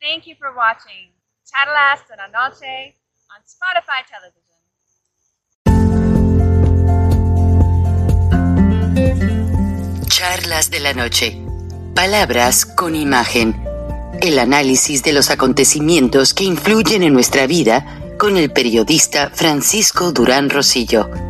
Thank you for watching Charlas de la Noche on Spotify Television. Charlas de la Noche. Palabras con imagen. El análisis de los acontecimientos que influyen en nuestra vida con el periodista Francisco Durán Rosillo.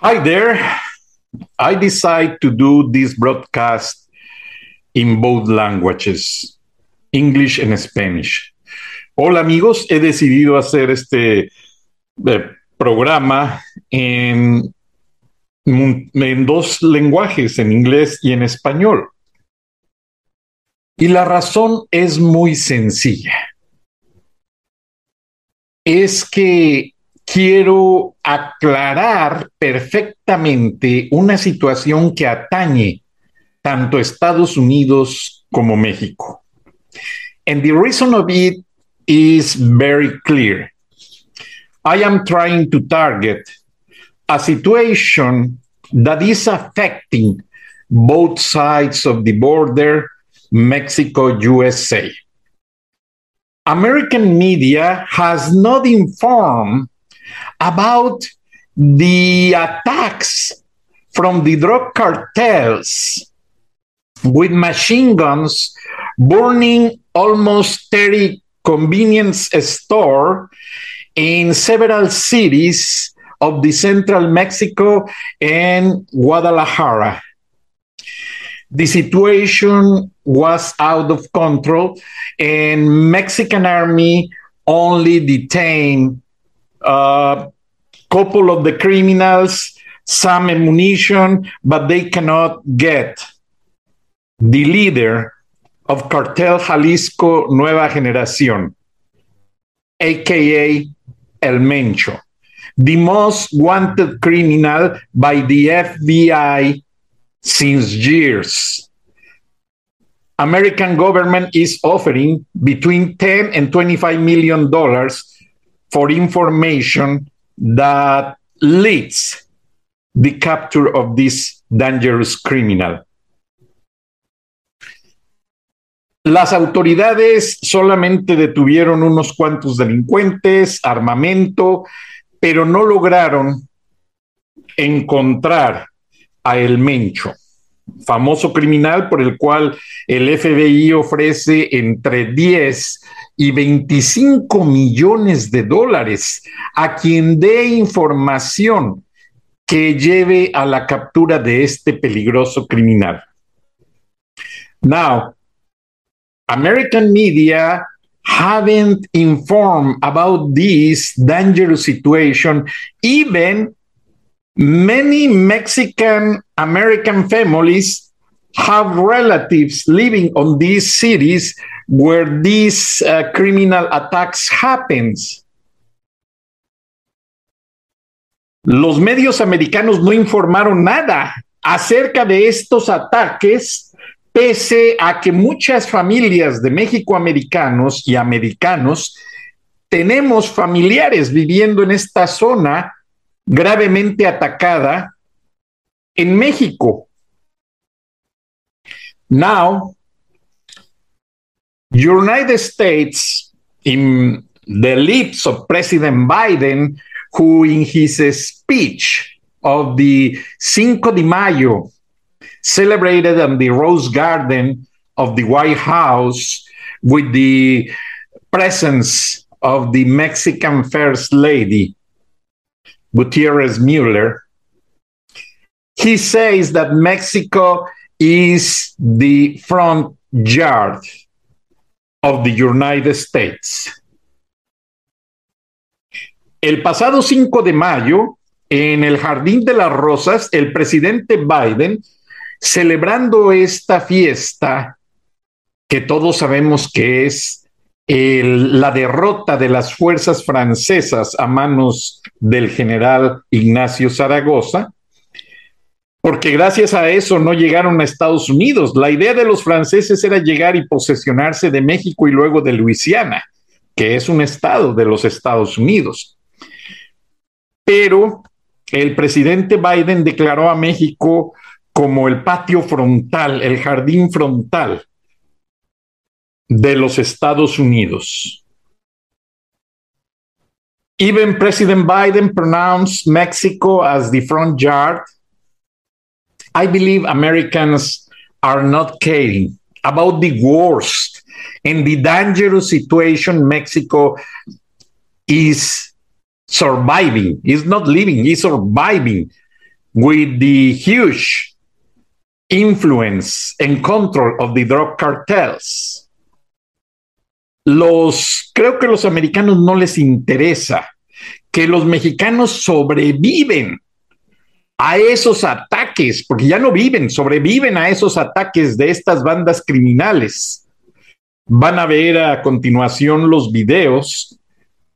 Hi there. I decide to do this broadcast in both languages, English and Spanish. Hola amigos, he decidido hacer este eh, programa en, en dos lenguajes, en inglés y en español. Y la razón es muy sencilla. Es que quiero aclarar perfectamente una situación que atañe tanto Estados Unidos como México. And the reason of it is very clear. I am trying to target a situation that is affecting both sides of the border, Mexico, USA. American media has not informed about the attacks from the drug cartels with machine guns burning almost 30 convenience store in several cities of the central Mexico and Guadalajara. The situation was out of control and Mexican army only detained a couple of the criminals, some ammunition, but they cannot get the leader of Cartel Jalisco Nueva Generación, aka El Mencho, the most wanted criminal by the FBI since years. American government is offering between 10 and 25 million dollars for information that leads the capture of this dangerous criminal. Las autoridades solamente detuvieron unos cuantos delincuentes, armamento, pero no lograron encontrar a El Mencho, famoso criminal por el cual el FBI ofrece entre 10 y 25 millones de dólares a quien dé información que lleve a la captura de este peligroso criminal. Now, American media haven't informed about this dangerous situation. Even many Mexican American families have relatives living on these cities where these uh, criminal attacks happens. Los medios americanos no informaron nada acerca de estos ataques pese a que muchas familias de México-americanos y americanos tenemos familiares viviendo en esta zona gravemente atacada en México. Now, United States, in the lips of President Biden, who in his speech of the Cinco de Mayo celebrated on the Rose Garden of the White House with the presence of the Mexican First Lady, Gutierrez Mueller. He says that Mexico is the front yard of the United States. el pasado 5 de mayo, en el Jardín de las Rosas, el presidente Biden, celebrando esta fiesta que todos sabemos que es la derrota de las fuerzas francesas a manos del general Ignacio Zaragoza, porque gracias a eso no llegaron a Estados Unidos. La idea de los franceses era llegar y posesionarse de México y luego de Luisiana, que es un estado de los Estados Unidos. Pero el presidente Biden declaró a México como el patio frontal, el jardín frontal de los Estados Unidos. Even President Biden pronounced Mexico as the front yard. I believe Americans are not caring about the worst and the dangerous situation Mexico is surviving. Is not living, is surviving with the huge influence and control of the drug cartels. los, creo que los americanos no les interesa que los mexicanos sobreviven a esos ataques, porque ya no viven, sobreviven a esos ataques de estas bandas criminales. Van a ver a continuación los videos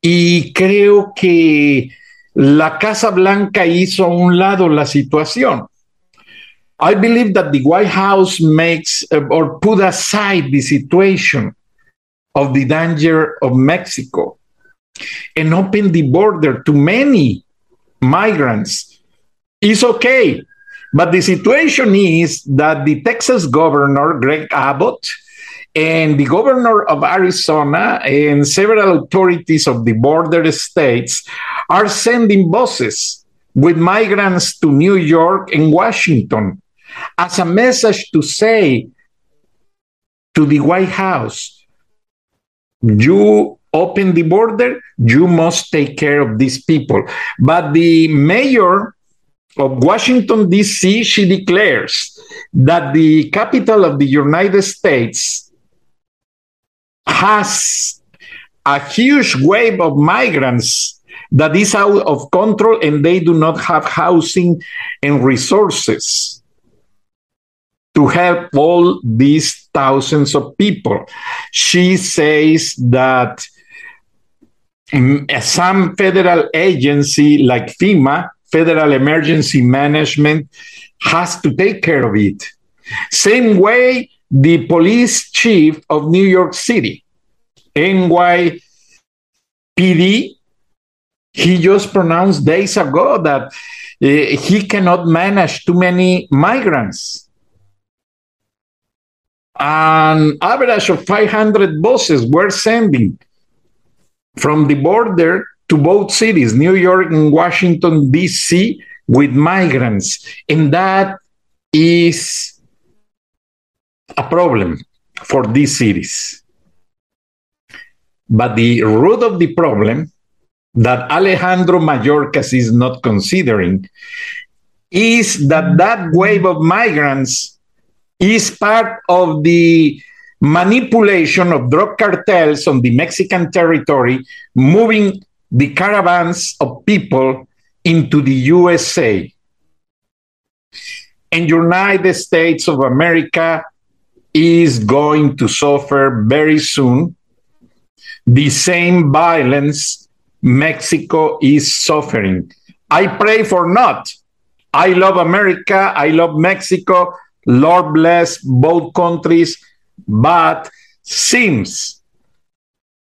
y creo que la Casa Blanca hizo a un lado la situación. I believe that the White House makes uh, or put aside the situation of the danger of Mexico and open the border to many migrants is okay. But the situation is that the Texas governor, Greg Abbott, and the governor of Arizona and several authorities of the border states are sending buses with migrants to New York and Washington as a message to say to the White House you open the border, you must take care of these people. But the mayor of Washington, D.C., she declares that the capital of the United States has a huge wave of migrants that is out of control and they do not have housing and resources to help all these thousands of people. She says that mm, some federal agency like FEMA, Federal Emergency Management, has to take care of it. Same way, the police chief of New York City, NYPD, he just pronounced days ago that uh, he cannot manage too many migrants an average of 500 buses were sending from the border to both cities, New York and Washington, D.C., with migrants. And that is a problem for these cities. But the root of the problem that Alejandro Mayorkas is not considering is that that wave of migrants is part of the manipulation of drug cartels on the Mexican territory, moving the caravans of people into the USA. And United States of America is going to suffer very soon the same violence Mexico is suffering. I pray for not. I love America. I love Mexico. Lord bless both countries, but seems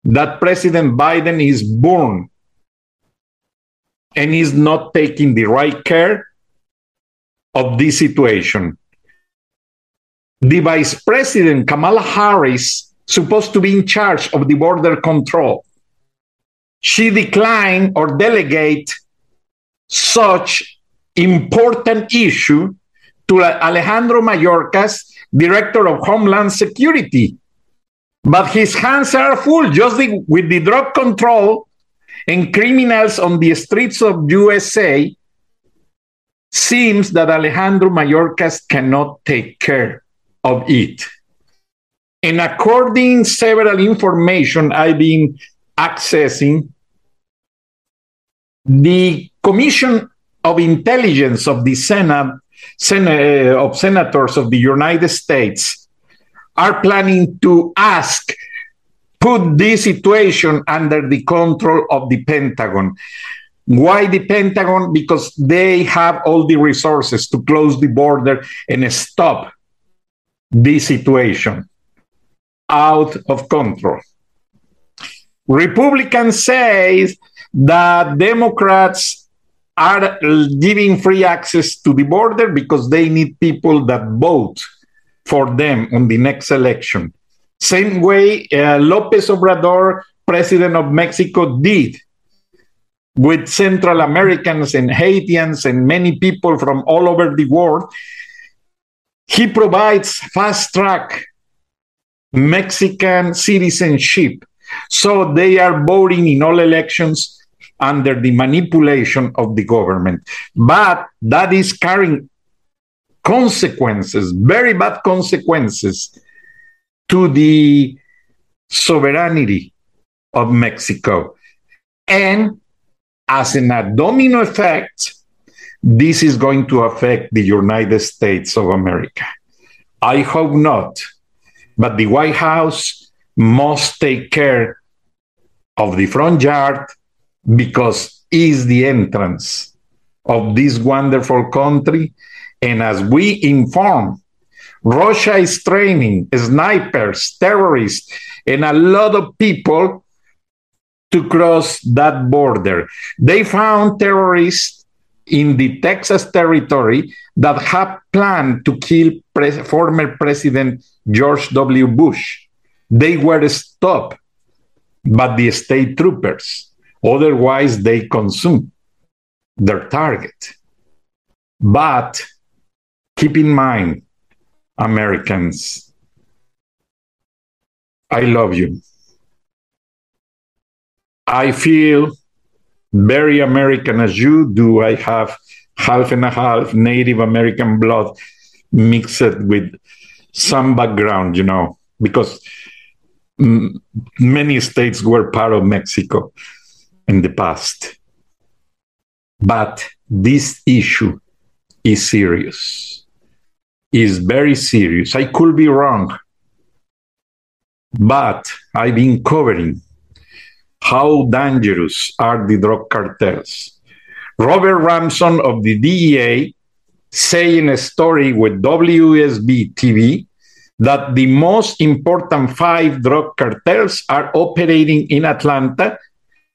that President Biden is born and is not taking the right care of this situation. The Vice President Kamala Harris supposed to be in charge of the border control. She declined or delegate such important issue to Alejandro Mayorkas, Director of Homeland Security. But his hands are full just the, with the drug control and criminals on the streets of USA. Seems that Alejandro Mayorkas cannot take care of it. And according several information I've been accessing, the Commission of Intelligence of the Senate, Senate uh, of Senators of the United States are planning to ask put this situation under the control of the Pentagon. Why the Pentagon? Because they have all the resources to close the border and stop this situation out of control. Republicans say that Democrats are giving free access to the border because they need people that vote for them on the next election. Same way uh, Lopez Obrador, president of Mexico, did with Central Americans and Haitians and many people from all over the world. He provides fast track Mexican citizenship. So they are voting in all elections under the manipulation of the government. But that is carrying consequences, very bad consequences to the sovereignty of Mexico. And as in a domino effect, this is going to affect the United States of America. I hope not, but the White House must take care of the front yard because is the entrance of this wonderful country. And as we inform Russia is training snipers, terrorists, and a lot of people to cross that border. They found terrorists in the Texas territory that had planned to kill former President George W. Bush. They were stopped by the state troopers. Otherwise, they consumed their target. But keep in mind, Americans. I love you. I feel very American as you do. I have half and a half Native American blood mixed with some background, you know, because many states were part of Mexico in the past. But this issue is serious is very serious. I could be wrong, but I've been covering how dangerous are the drug cartels. Robert Ramson of the DEA saying a story with WSB TV that the most important five drug cartels are operating in Atlanta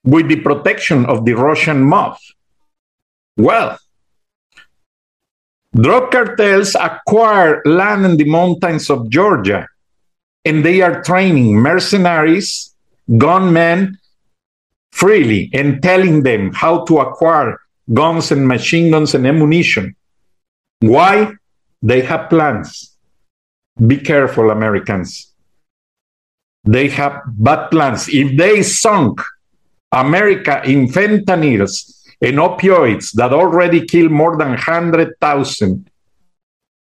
with the protection of the Russian mob. Well, Drug cartels acquire land in the mountains of Georgia and they are training mercenaries, gunmen freely and telling them how to acquire guns and machine guns and ammunition. Why? They have plans. Be careful, Americans. They have bad plans. If they sunk America in fentanyls and opioids that already kill more than 100,000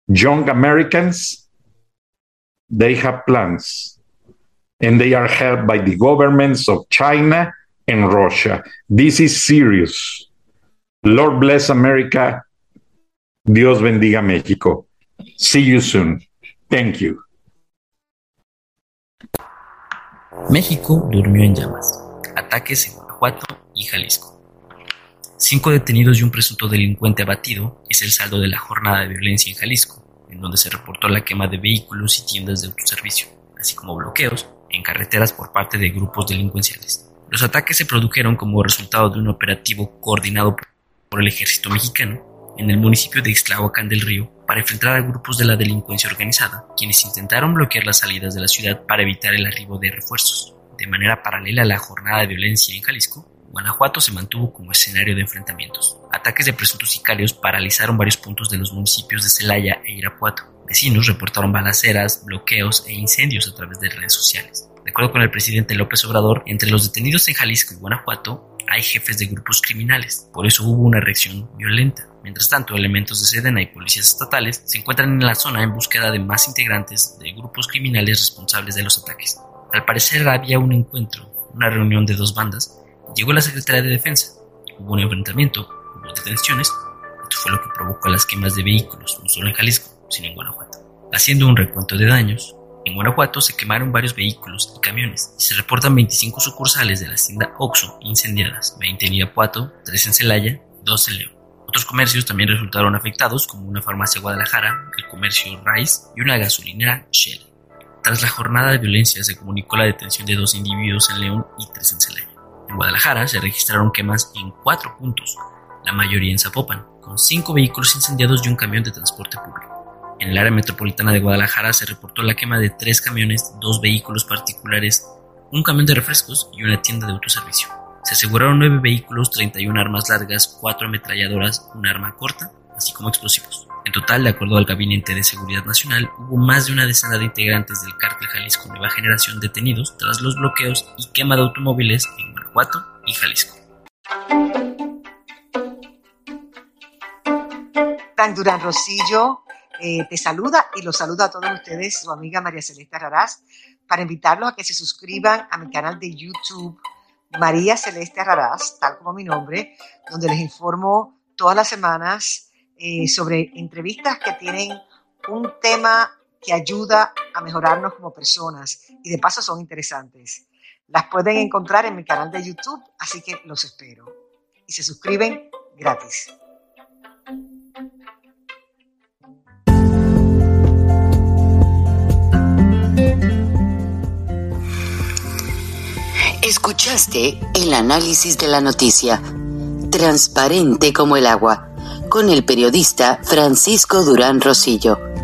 young Americans, they have plans. And they are helped by the governments of China and Russia. This is serious. Lord bless America. Dios bendiga México. See you soon. Thank you. México durmió en llamas. Ataques en Guanajuato y Jalisco. Cinco detenidos y un presunto delincuente abatido es el saldo de la jornada de violencia en Jalisco, en donde se reportó la quema de vehículos y tiendas de autoservicio, así como bloqueos en carreteras por parte de grupos delincuenciales. Los ataques se produjeron como resultado de un operativo coordinado por el ejército mexicano en el municipio de Ixtlahuacán del Río para enfrentar a grupos de la delincuencia organizada, quienes intentaron bloquear las salidas de la ciudad para evitar el arribo de refuerzos. De manera paralela a la jornada de violencia en Jalisco, Guanajuato se mantuvo como escenario de enfrentamientos. Ataques de presuntos sicarios paralizaron varios puntos de los municipios de Celaya e Irapuato. Vecinos reportaron balaceras, bloqueos e incendios a través de redes sociales. De acuerdo con el presidente López Obrador, entre los detenidos en Jalisco y Guanajuato hay jefes de grupos criminales, por eso hubo una reacción violenta. Mientras tanto, elementos de Sedena y policías estatales se encuentran en la zona en búsqueda de más integrantes de grupos criminales responsables de los ataques. Al parecer había un encuentro, una reunión de dos bandas, llegó la Secretaría de Defensa, hubo un enfrentamiento, hubo detenciones, esto fue lo que provocó las quemas de vehículos, no solo en Jalisco, sino en Guanajuato. Haciendo un recuento de daños, en Guanajuato se quemaron varios vehículos y camiones y se reportan 25 sucursales de la hacienda Oxo incendiadas, 20 en Irapuato, 3 en Celaya, 2 en León. Otros comercios también resultaron afectados, como una farmacia Guadalajara, el comercio Rice y una gasolinera Shell. Tras la jornada de violencia se comunicó la detención de dos individuos en León y tres en Celaya. En Guadalajara se registraron quemas en cuatro puntos, la mayoría en Zapopan, con cinco vehículos incendiados y un camión de transporte público. En el área metropolitana de Guadalajara se reportó la quema de tres camiones, dos vehículos particulares, un camión de refrescos y una tienda de autoservicio. Se aseguraron nueve vehículos, 31 armas largas, cuatro ametralladoras, un arma corta, así como explosivos. En total, de acuerdo al Gabinete de Seguridad Nacional, hubo más de una decena de integrantes del cártel Jalisco Nueva Generación detenidos tras los bloqueos y quema de automóviles en Guanajuato y Jalisco. Durán Rosillo eh, te saluda y los saluda a todos ustedes, su amiga María Celeste Raraz, para invitarlos a que se suscriban a mi canal de YouTube, María Celeste Raraz, tal como mi nombre, donde les informo todas las semanas eh, sobre entrevistas que tienen un tema que ayuda a mejorarnos como personas y de paso son interesantes. Las pueden encontrar en mi canal de YouTube, así que los espero. Y se suscriben gratis. Escuchaste el análisis de la noticia, transparente como el agua, con el periodista Francisco Durán Rosillo